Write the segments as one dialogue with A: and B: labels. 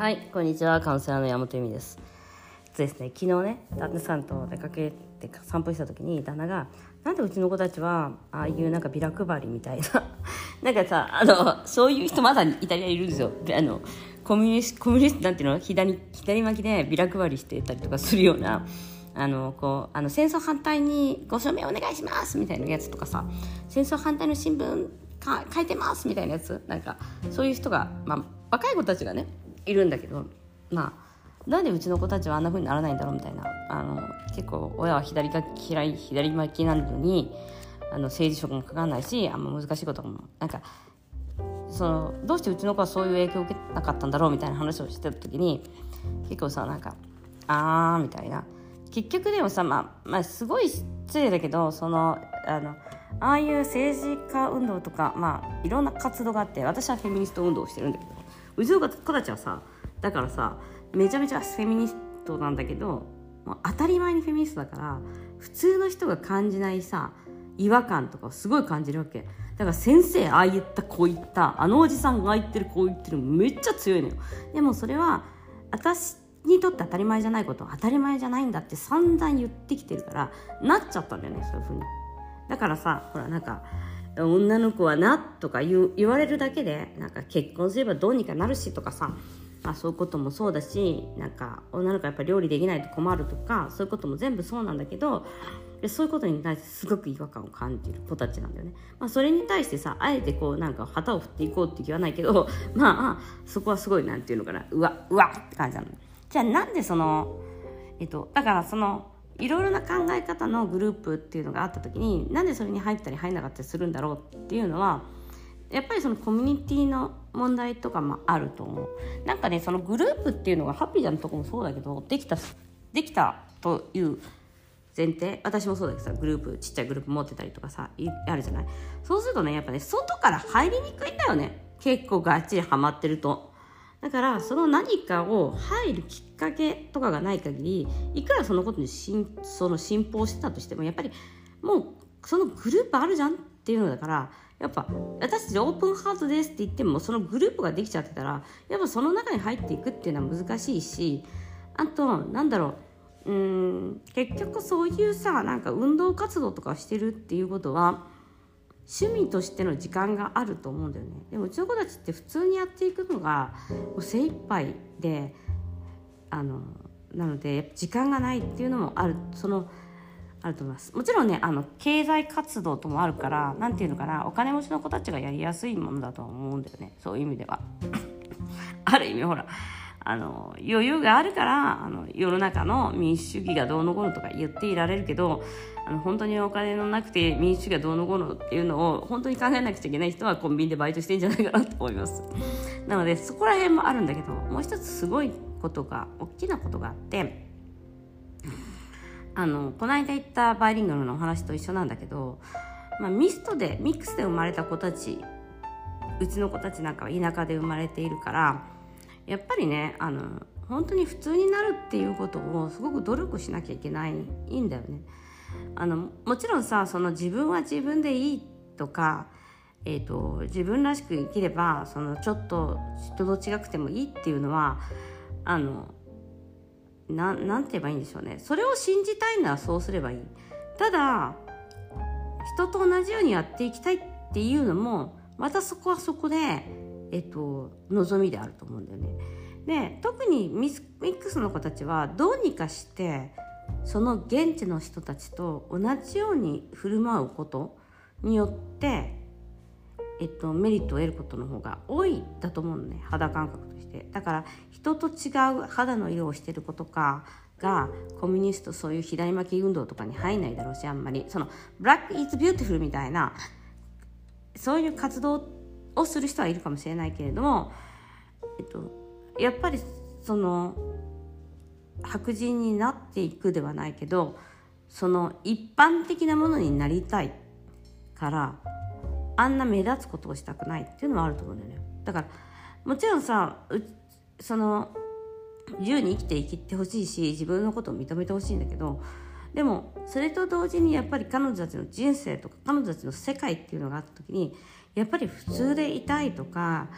A: はい、こんにちは。カウンセラーの山本由美です。ですね、昨日ね、旦那さんと出かけて散歩した時に旦那が「なんでうちの子たちはああいうなんかビラ配りみたいな なんかさあのそういう人まだイタリアいるんですよ。であのコミュニスコミュニスなんていうの？左左巻きでビラ配りしてたりとかするような。あのこうあの戦争反対にご署名お願いしますみたいなやつとかさ戦争反対の新聞か書いてますみたいなやつなんかそういう人が、まあ、若い子たちがねいるんだけどまあなんでうちの子たちはあんな風にならないんだろうみたいなあの結構親は左か左左巻きなのにあの政治色もかかんないしあんま難しいこともなんかそのどうしてうちの子はそういう影響を受けなかったんだろうみたいな話をしてた時に結構さなんか「あー」みたいな。結局でもさ、まあ、まあすごい失礼だけどそのあのああいう政治家運動とか、まあ、いろんな活動があって私はフェミニスト運動をしてるんだけどうちの子たちはさだからさめちゃめちゃフェミニストなんだけどもう当たり前にフェミニストだから普通の人が感じないさ違和感とかをすごい感じるわけ。だから先生ああ言ったこう言ったあのおじさんがああ言ってるこう言ってるめっちゃ強いのよ。でもそれは私にとって当たり前じゃないことは当たり前じゃないんだって散々言ってきてるからなっちゃったんだよねそういうふうに。だからさほらなんか女の子はなとか言言われるだけでなんか結婚すればどうにかなるしとかさ、まあ、そういうこともそうだしなんか女の子はやっぱ料理できないと困るとかそういうことも全部そうなんだけどでそういうことに対してすごく違和感を感じる子たちなんだよね。まあ、それに対してさあえてこうなんか旗を振っていこうって気はないけど まあそこはすごいなんていうのかなうわうわって感じなの。じゃあなんでそのえっとだからそのいろいろな考え方のグループっていうのがあった時になんでそれに入ったり入んなかったりするんだろうっていうのはやっぱりそのコミュニティの問題とかもあると思う。なんかねそのグループっていうのがハッピーじゃんとこもそうだけどできたできたという前提私もそうだけどさグループちっちゃいグループ持ってたりとかさあるじゃない？そうするとねやっぱね外から入りにくいんだよね。結構がっちりハマってると。だからその何かを入るきっかけとかがない限りいくらそのことに信その信奉してたとしてもやっぱりもうそのグループあるじゃんっていうのだからやっぱ私たちオープンハートですって言ってもそのグループができちゃってたらやっぱその中に入っていくっていうのは難しいしあとなんだろううん結局そういうさなんか運動活動とかしてるっていうことは趣味としての時間があると思うんだよね。でもうちの子たちって普通にやっていくのがもう精一杯であのなので時間がないっていうのもあるそのあると思います。もちろんねあの経済活動ともあるから何ていうのかなお金持ちの子たちがやりやすいものだと思うんだよね。そういう意味では。ある意味ほらあの余裕があるからあの世の中の民主主義がどうのこうのとか言っていられるけどあの本当にお金のなくて民主主義がどうのこうのっていうのを本当に考えなくちゃいけない人はコンビニでバイトしてんじゃないかなと思います。なのでそこら辺もあるんだけどもう一つすごいことが大きなことがあってあのこの間言ったバイリンガルのお話と一緒なんだけど、まあ、ミストでミックスで生まれた子たちうちの子たちなんかは田舎で生まれているからやっぱりねあの本当に普通になるっていうことをすごく努力しなきゃいけないいいんだよね。あのもちろんさその自分は自分でいいとか、えーと、自分らしく生きればそのちょっと人と違くてもいいっていうのはあのななんて言えばいいんでしょうねそれを信じたいのはそうすればいいただ人と同じようにやっていきたいっていうのもまたそこはそこで、えっと、望みであると思うんだよね。で特にミスミックスの子たちはどうにかしてその現地の人たちと同じように振る舞うことによってえっと、メリットを得ることの方が多いだと思うのね。肌感覚として。だから人と違う肌の色をしてる子とかがコミュニストそういう左巻き運動とかに入んないだろうしあんまり。その「Black is Beautiful」みたいなそういう活動ってをする人はいるかもしれないけれども、えっと、やっぱりその白人になっていくではないけどその一般的なものになりたいからあんな目立つことをしたくないっていうのはあると思うんだよね。だからもちろんさその自由に生きて生きてほしいし自分のことを認めてほしいんだけどでもそれと同時にやっぱり彼女たちの人生とか彼女たちの世界っていうのがあった時にやっぱり普通でいたいとか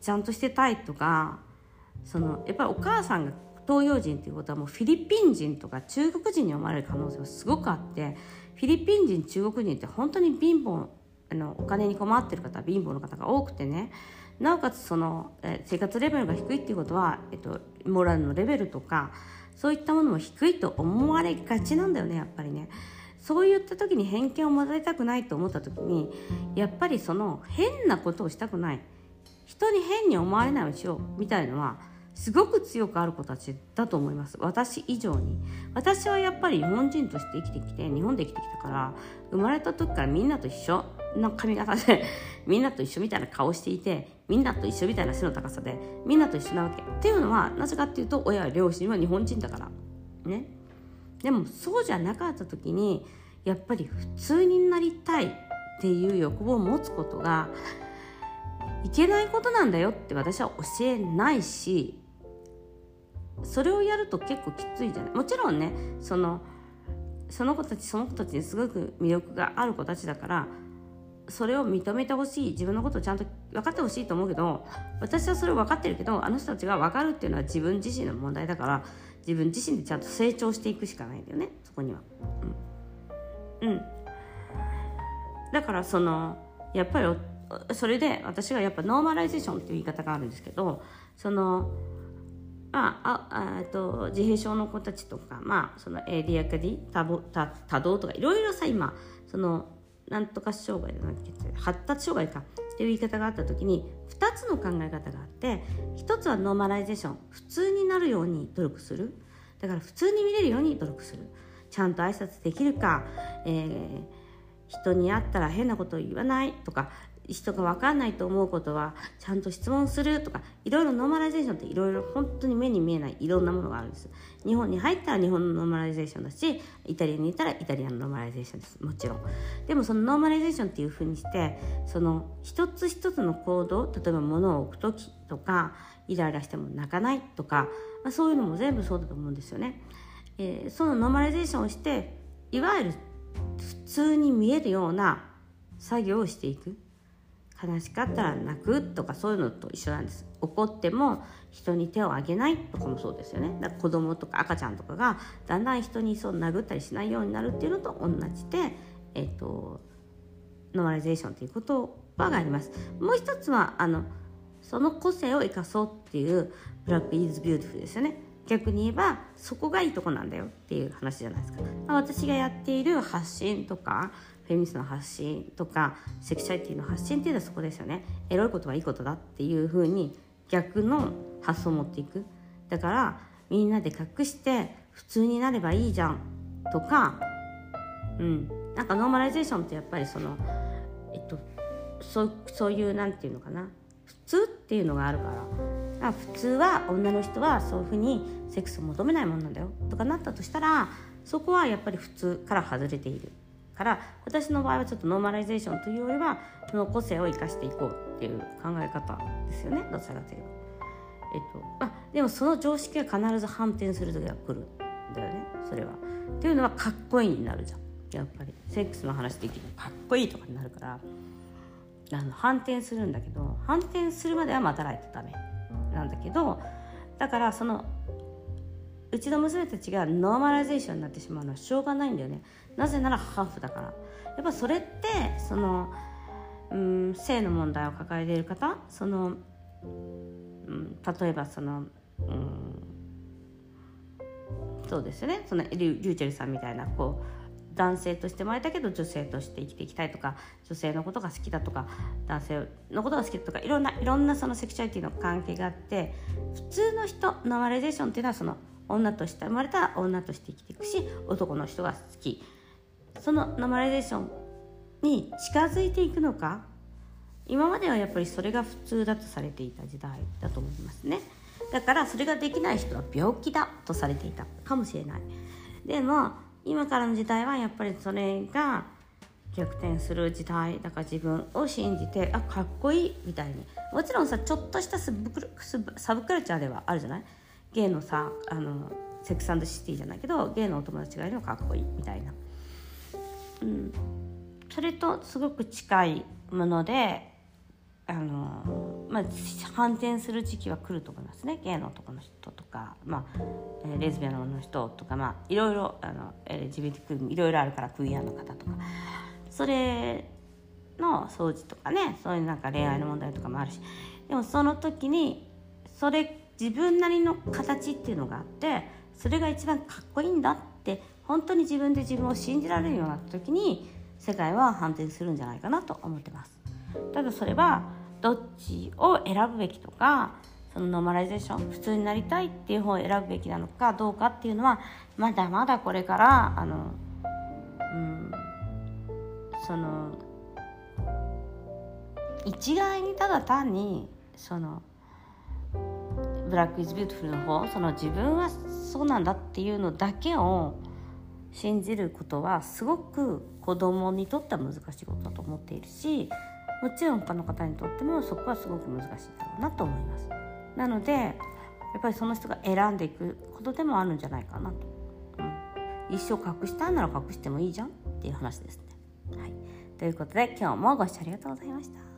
A: ちゃんとしてたいとかそのやっぱりお母さんが東洋人っていうことはもうフィリピン人とか中国人に思われる可能性はすごくあってフィリピン人中国人って本当に貧乏あのお金に困ってる方貧乏の方が多くてね。なおかつその、え生活レベルが低いっていうことは、えっと、モラルのレベルとかそういったものも低いと思われがちなんだよねやっぱりね。そういった時に偏見を持たれたくないと思った時にやっぱりその変なことをしたくない。人に変に思われないようにしようみたいのはすごく強くある子たちだと思います。私以上に。私はやっぱり日本人として生きてきて日本で生きてきたから生まれた時からみんなと一緒の髪型でみんなと一緒みたいな顔していてみんなと一緒みたいな背の高さでみんなと一緒なわけ。っていうのはなぜかっていうと親や両親は日本人だから。ね。でもそうじゃなかった時にやっぱり普通になりたいっていう欲望を持つことがいけないことなんだよって私は教えないしそれをやると結構きついじゃない。もちろんねそのその子たちその子たちにすごく魅力がある子たちだからそれを認めてほしい自分のことをちゃんと分かってほしいと思うけど私はそれを分かってるけどあの人たちが分かるっていうのは自分自身の問題だから自分自身でちゃんと成長していくしかないんだよねそこには。うん、うん、だからそのやっぱりそれで私がやっぱノーマライゼーションっていう言い方があるんですけどそのまあ、ああと自閉症の子たちとか、まあ、そのエリアカディ多多多動とかいろいろさ今そのなんとか障害だな発達障害か。っていう言い方があった時に2つの考え方があって1つはノーマライゼーション。普通になるように努力する。だから普通に見れるように努力する。ちゃんと挨拶できるか、えー、人に会ったら変なことを言わないとか。人が分かんないと思うことはちゃんと質問するとかいろいろノーマライゼーションっていろいろ本当に目に見えないいろんなものがあるんです日本に入ったら日本のノーマライゼーションだしイタリアにいたらイタリアのノーマライゼーションです。もちろん。でもそのノーマライゼーションっていうふうにしてその一つ一つの行動例えば物を置く時とかイライラしても泣かないとか、まあ、そういうのも全部そうだと思うんですよね、えー、そのノーマライゼーションをしていわゆる普通に見えるような作業をしていく。悲しかったら泣くとかそういうのと一緒なんです。怒っても人に手を挙げないとかもそうですよね。だから子供とか赤ちゃんとかがだんだん人にそう殴ったりしないようになるっていうのと同じで、えーと、ノーマライゼーションという言葉があります。もう一つはあのその個性を生かそうっていう Black is beautiful ですよね。逆に言えばそこがいいとこなんだよっていう話じゃないですか。私がやっている発信とかフェミニストの発信とかセクシャリティの発信っていうのはそこですよね。エロいことはいいことだっていうふうに逆の発想を持っていく。だからみんなで隠して普通になればいいじゃんとかうん。なんかノーマライゼーションってやっぱりそのえっとそうそういうなんていうのかな。普通っていうのがあるから。普通は女の人はそういうふうにセックスを求めないもんなんだよとかなったとしたらそこはやっぱり普通から外れている。から私の場合はちょっとノーマライゼーションというよりはその個性を生かしていこうっていう考え方ですよね。どちらかというと。えっとあ、でもその常識は必ず反転する時が来るんだよね。それは。っていうのはかっこいいになるじゃん。やっぱり。セックスの話できる。かっこいいとかになるから。あの反転するんだけど反転するまでは待たないとダメなんだけどだからそのうちの娘たちがノーマライゼーションになってしまうのはしょうがないんだよね。なぜならハーフだから。やっぱそれってその、うん、性の問題を抱えている方その、うん、例えばその、うん、そうですよね。そのりゅうちぇるさんみたいなこう男性として生まれたけど女性として生きていきたいとか女性のことが好きだとか男性のことが好きだとかいろんないろんなそのセクシュアリティの関係があって普通の人ノーマライゼーションっていうのはその女として生まれたら女として生きていくし男の人が好き。そのノーマライゼーションに近づいていくのか。今まではやっぱりそれが普通だとされていた時代だと思いますね。だからそれができない人は病気だとされていたかもしれない。でも今からの時代はやっぱりそれが逆転する時代。だから自分を信じてあかっこいいみたいに。もちろんさちょっとしたサブクルチャーではあるじゃない？ゲイのさあのセックスシティじゃないけどゲイのお友達がいるのかっこいいみたいな。うん、それとすごく近いものであのまあ、反転する時期は来ると思いますね。ゲイの男の人とか、まあえー、レズビアンの人とか、まあ、いろいろあの LGBT いろいろあるからクイアの方とか。それの掃除とかねそういうなんか恋愛の問題とかもあるし。でもその時にそれ自分なりの形っていうのがあってそれが一番かっこいいんだって本当に自分で自分を信じられるようになった時に世界は反転するんじゃないかなと思ってます。ただそれはどっちを選ぶべきとかそのノーマライゼーション普通になりたいっていう方を選ぶべきなのかどうかっていうのはまだまだこれからあのうんその一概にただ単にその Black is Beautiful の方その自分はそうなんだっていうのだけを信じることはすごく子供にとっては難しいことだと思っているしもちろん他の方にとってもそこはすごく難しいだろうなと思います。なのでやっぱりその人が選んでいくことでもあるんじゃないかなと、うん、一生隠したいなら隠してもいいじゃんっていう話ですね。はい。ということで今日もご視聴ありがとうございました。